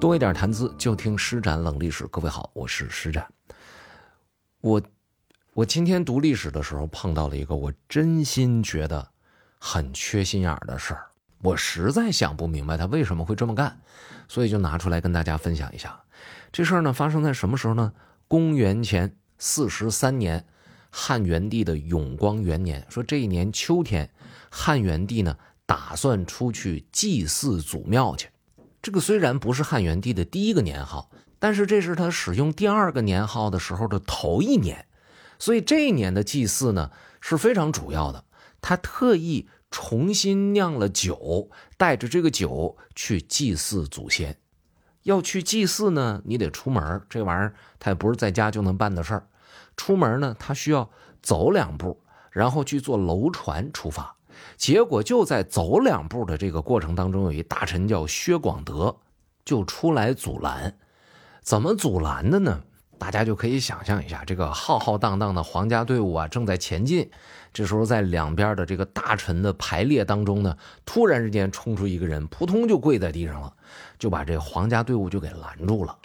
多一点谈资，就听施展冷历史。各位好，我是施展。我我今天读历史的时候碰到了一个我真心觉得很缺心眼的事儿，我实在想不明白他为什么会这么干，所以就拿出来跟大家分享一下。这事儿呢发生在什么时候呢？公元前四十三年，汉元帝的永光元年。说这一年秋天，汉元帝呢打算出去祭祀祖庙去。这个虽然不是汉元帝的第一个年号，但是这是他使用第二个年号的时候的头一年，所以这一年的祭祀呢是非常主要的。他特意重新酿了酒，带着这个酒去祭祀祖先。要去祭祀呢，你得出门，这玩意儿他也不是在家就能办的事儿。出门呢，他需要走两步，然后去坐楼船出发。结果就在走两步的这个过程当中，有一大臣叫薛广德，就出来阻拦。怎么阻拦的呢？大家就可以想象一下，这个浩浩荡荡的皇家队伍啊，正在前进。这时候，在两边的这个大臣的排列当中呢，突然之间冲出一个人，扑通就跪在地上了，就把这皇家队伍就给拦住了。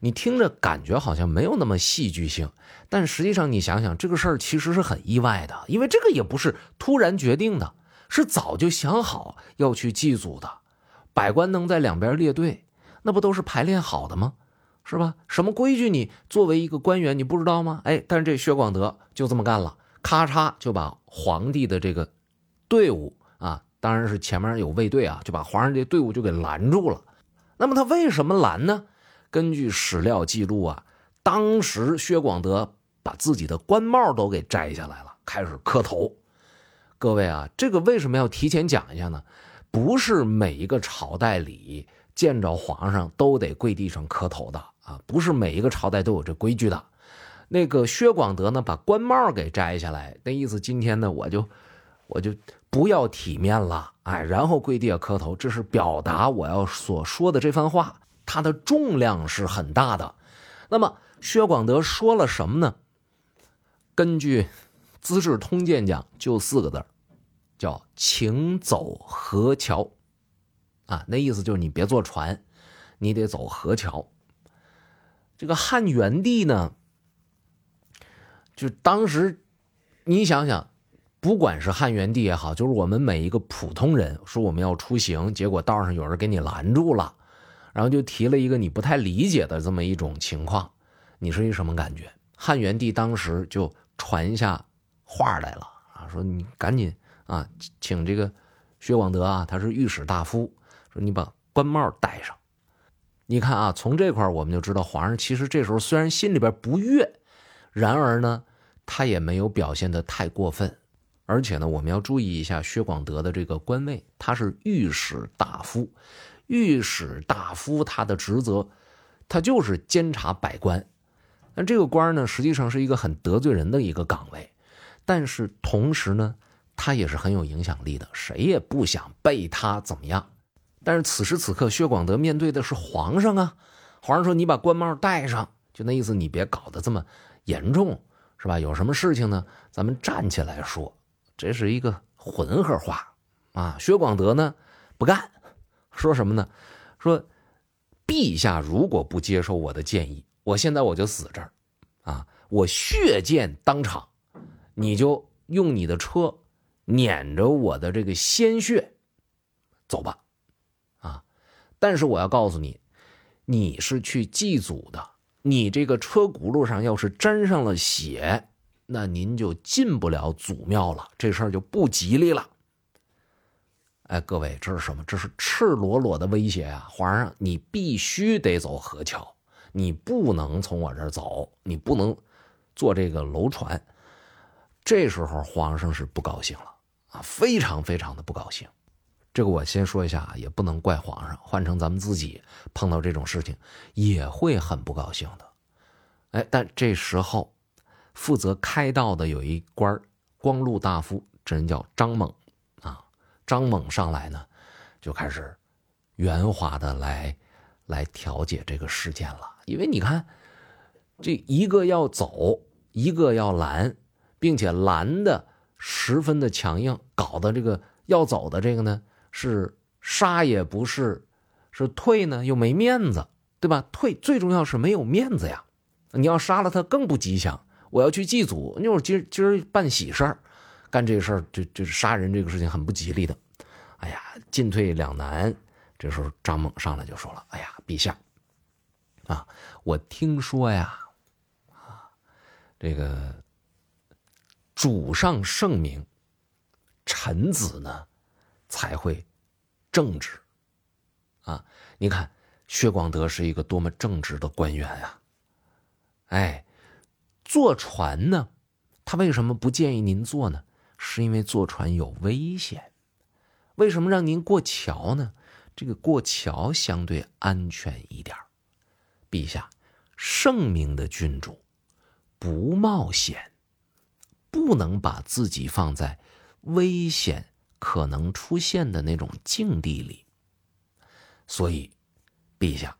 你听着感觉好像没有那么戏剧性，但实际上你想想，这个事儿其实是很意外的，因为这个也不是突然决定的，是早就想好要去祭祖的。百官能在两边列队，那不都是排练好的吗？是吧？什么规矩你作为一个官员你不知道吗？哎，但是这薛广德就这么干了，咔嚓就把皇帝的这个队伍啊，当然是前面有卫队啊，就把皇上这队伍就给拦住了。那么他为什么拦呢？根据史料记录啊，当时薛广德把自己的官帽都给摘下来了，开始磕头。各位啊，这个为什么要提前讲一下呢？不是每一个朝代里见着皇上都得跪地上磕头的啊，不是每一个朝代都有这规矩的。那个薛广德呢，把官帽给摘下来，那意思今天呢，我就我就不要体面了，哎，然后跪地下磕头，这是表达我要所说的这番话。它的重量是很大的，那么薛广德说了什么呢？根据《资治通鉴》讲，就四个字叫“请走河桥”，啊，那意思就是你别坐船，你得走河桥。这个汉元帝呢，就当时你想想，不管是汉元帝也好，就是我们每一个普通人说我们要出行，结果道上有人给你拦住了。然后就提了一个你不太理解的这么一种情况，你是一什么感觉？汉元帝当时就传下话来了啊，说你赶紧啊，请这个薛广德啊，他是御史大夫，说你把官帽戴上。你看啊，从这块我们就知道，皇上其实这时候虽然心里边不悦，然而呢，他也没有表现的太过分。而且呢，我们要注意一下薛广德的这个官位，他是御史大夫。御史大夫他的职责，他就是监察百官。那这个官呢，实际上是一个很得罪人的一个岗位，但是同时呢，他也是很有影响力的，谁也不想被他怎么样。但是此时此刻，薛广德面对的是皇上啊，皇上说：“你把官帽戴上，就那意思，你别搞得这么严重，是吧？有什么事情呢，咱们站起来说。”这是一个混合话啊。薛广德呢，不干。说什么呢？说，陛下如果不接受我的建议，我现在我就死这儿，啊，我血溅当场，你就用你的车撵着我的这个鲜血走吧，啊！但是我要告诉你，你是去祭祖的，你这个车轱辘上要是沾上了血，那您就进不了祖庙了，这事儿就不吉利了。哎，各位，这是什么？这是赤裸裸的威胁啊！皇上，你必须得走河桥，你不能从我这儿走，你不能坐这个楼船。这时候皇上是不高兴了啊，非常非常的不高兴。这个我先说一下啊，也不能怪皇上，换成咱们自己碰到这种事情也会很不高兴的。哎，但这时候负责开道的有一官光禄大夫，这人叫张猛。张猛上来呢，就开始圆滑的来来调解这个事件了。因为你看，这一个要走，一个要拦，并且拦的十分的强硬，搞得这个要走的这个呢是杀也不是，是退呢又没面子，对吧？退最重要是没有面子呀。你要杀了他更不吉祥。我要去祭祖，那会儿今儿今儿办喜事儿，干这个事儿就就是杀人这个事情很不吉利的。哎呀，进退两难。这时候张猛上来就说了：“哎呀，陛下，啊，我听说呀，啊，这个主上圣明，臣子呢才会正直。啊，你看薛广德是一个多么正直的官员呀！哎，坐船呢，他为什么不建议您坐呢？是因为坐船有危险。为什么让您过桥呢？这个过桥相对安全一点陛下，圣明的君主不冒险，不能把自己放在危险可能出现的那种境地里。所以，陛下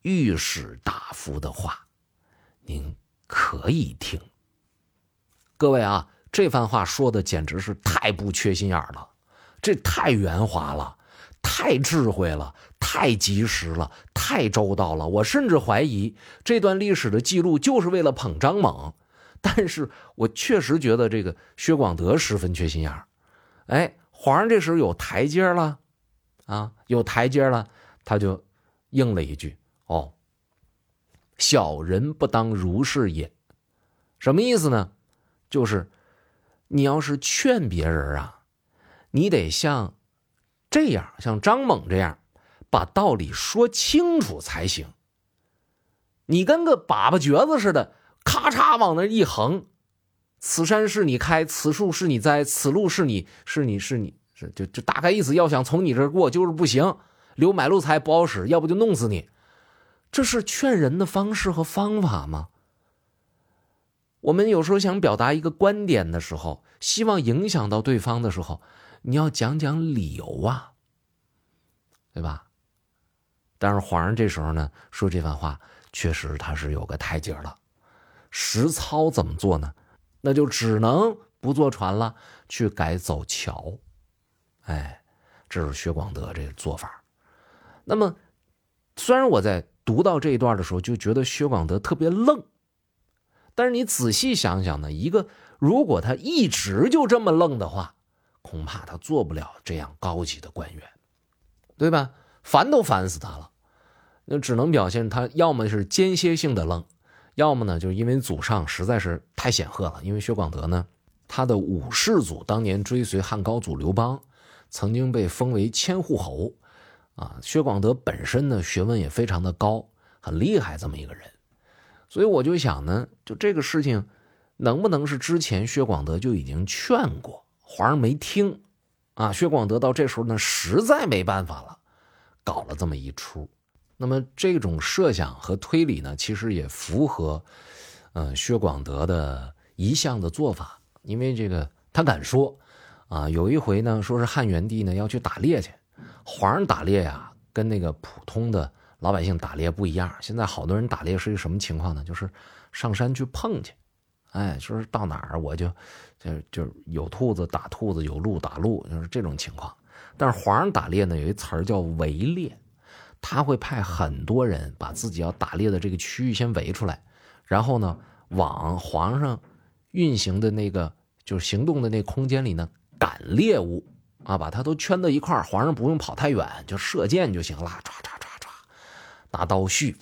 御史大夫的话，您可以听。各位啊，这番话说的简直是太不缺心眼了，这太圆滑了。太智慧了，太及时了，太周到了。我甚至怀疑这段历史的记录就是为了捧张猛，但是我确实觉得这个薛广德十分缺心眼。哎，皇上这时候有台阶了，啊，有台阶了，他就应了一句：“哦，小人不当如是也。”什么意思呢？就是你要是劝别人啊，你得像。这样像张猛这样，把道理说清楚才行。你跟个粑粑橛子似的，咔嚓往那一横，此山是你开，此树是你栽，此路是你是你是你是就就大概意思，要想从你这儿过就是不行，留买路财不好使，要不就弄死你。这是劝人的方式和方法吗？我们有时候想表达一个观点的时候，希望影响到对方的时候。你要讲讲理由啊，对吧？但是皇上这时候呢说这番话，确实他是有个台阶了。实操怎么做呢？那就只能不坐船了，去改走桥。哎，这是薛广德这个做法。那么，虽然我在读到这一段的时候就觉得薛广德特别愣，但是你仔细想想呢，一个如果他一直就这么愣的话。恐怕他做不了这样高级的官员，对吧？烦都烦死他了，那只能表现他要么是间歇性的愣，要么呢，就是因为祖上实在是太显赫了。因为薛广德呢，他的五世祖当年追随汉高祖刘邦，曾经被封为千户侯，啊，薛广德本身呢学问也非常的高，很厉害这么一个人，所以我就想呢，就这个事情，能不能是之前薛广德就已经劝过？皇上没听，啊，薛广德到这时候呢，实在没办法了，搞了这么一出。那么这种设想和推理呢，其实也符合，嗯，薛广德的一向的做法。因为这个他敢说，啊，有一回呢，说是汉元帝呢要去打猎去，皇上打猎呀，跟那个普通的老百姓打猎不一样。现在好多人打猎是一个什么情况呢？就是上山去碰去。哎，说是到哪儿我就，就就有兔子打兔子，有鹿打鹿，就是这种情况。但是皇上打猎呢，有一词儿叫围猎，他会派很多人把自己要打猎的这个区域先围出来，然后呢，往皇上运行的那个就是行动的那空间里呢赶猎物啊，把它都圈到一块，皇上不用跑太远，就射箭就行了，唰唰拿刀续。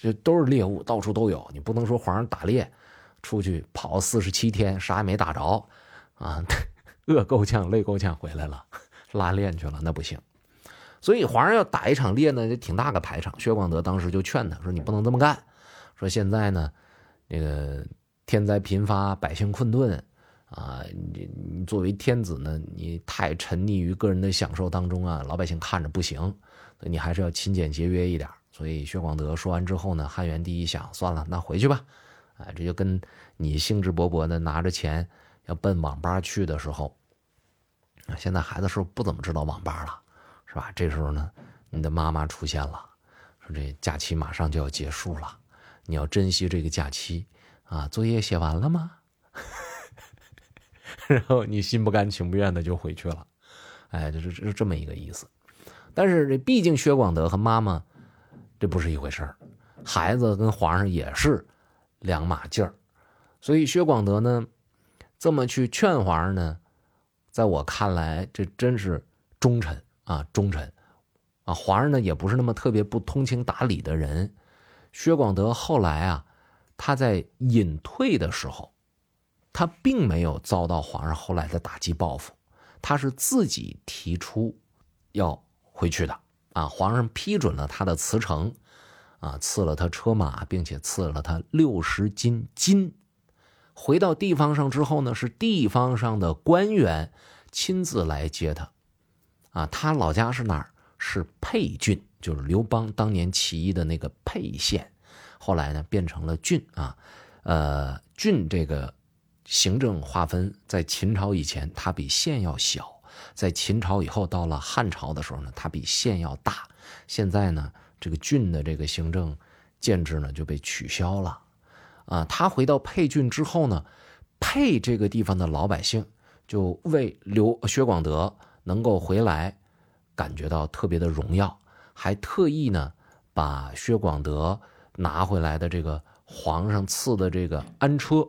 这都是猎物，到处都有。你不能说皇上打猎，出去跑四十七天，啥也没打着，啊，饿够呛、累够呛回来了，拉练去了，那不行。所以皇上要打一场猎呢，就挺大个排场。薛广德当时就劝他说：“你不能这么干，说现在呢，那个天灾频发，百姓困顿，啊，你你作为天子呢，你太沉溺于个人的享受当中啊，老百姓看着不行，所以你还是要勤俭节约一点。”所以薛广德说完之后呢，汉元帝一想，算了，那回去吧。哎，这就跟你兴致勃勃的拿着钱要奔网吧去的时候，现在孩子是不是不怎么知道网吧了，是吧？这时候呢，你的妈妈出现了，说这假期马上就要结束了，你要珍惜这个假期啊。作业写完了吗？然后你心不甘情不愿的就回去了。哎，就是是这么一个意思。但是这毕竟薛广德和妈妈这不是一回事儿，孩子跟皇上也是两码劲儿，所以薛广德呢这么去劝皇上呢，在我看来这真是忠臣啊，忠臣啊，皇上呢也不是那么特别不通情达理的人。薛广德后来啊，他在隐退的时候，他并没有遭到皇上后来的打击报复，他是自己提出要回去的啊。皇上批准了他的辞呈，啊，赐了他车马，并且赐了他六十斤金。回到地方上之后呢，是地方上的官员亲自来接他，啊，他老家是哪儿？是沛郡。就是刘邦当年起义的那个沛县，后来呢变成了郡啊，呃，郡这个行政划分在秦朝以前它比县要小，在秦朝以后到了汉朝的时候呢，它比县要大。现在呢，这个郡的这个行政建制呢就被取消了，啊，他回到沛郡之后呢，沛这个地方的老百姓就为刘薛广德能够回来感觉到特别的荣耀。还特意呢，把薛广德拿回来的这个皇上赐的这个安车，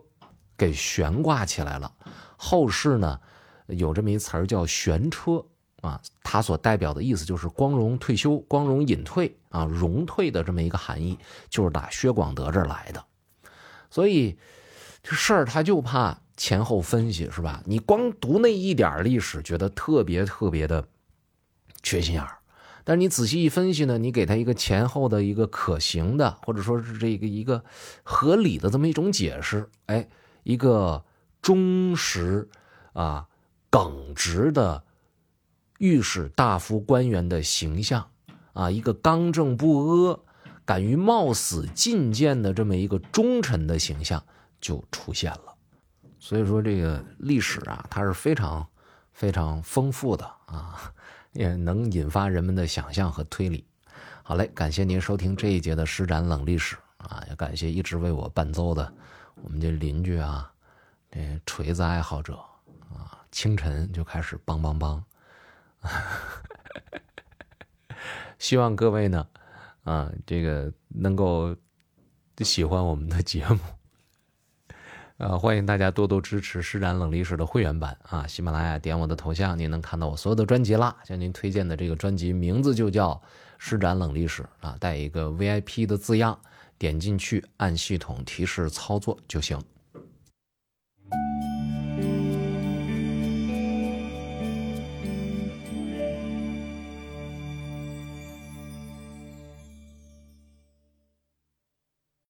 给悬挂起来了。后世呢，有这么一词儿叫“悬车”啊，它所代表的意思就是光荣退休、光荣隐退啊，荣退的这么一个含义，就是打薛广德这儿来的。所以这事儿他就怕前后分析是吧？你光读那一点历史，觉得特别特别的缺心眼儿。但你仔细一分析呢，你给他一个前后的一个可行的，或者说是这个一个合理的这么一种解释，哎，一个忠实啊耿直的御史大夫官员的形象啊，一个刚正不阿、敢于冒死进谏的这么一个忠臣的形象就出现了。所以说，这个历史啊，它是非常非常丰富的啊。也能引发人们的想象和推理。好嘞，感谢您收听这一节的施展冷历史啊！也感谢一直为我伴奏的我们这邻居啊，这锤子爱好者啊，清晨就开始梆梆梆。希望各位呢，啊，这个能够喜欢我们的节目。呃，欢迎大家多多支持施展冷历史的会员版啊！喜马拉雅点我的头像，您能看到我所有的专辑啦。向您推荐的这个专辑名字就叫《施展冷历史》啊，带一个 VIP 的字样，点进去按系统提示操作就行。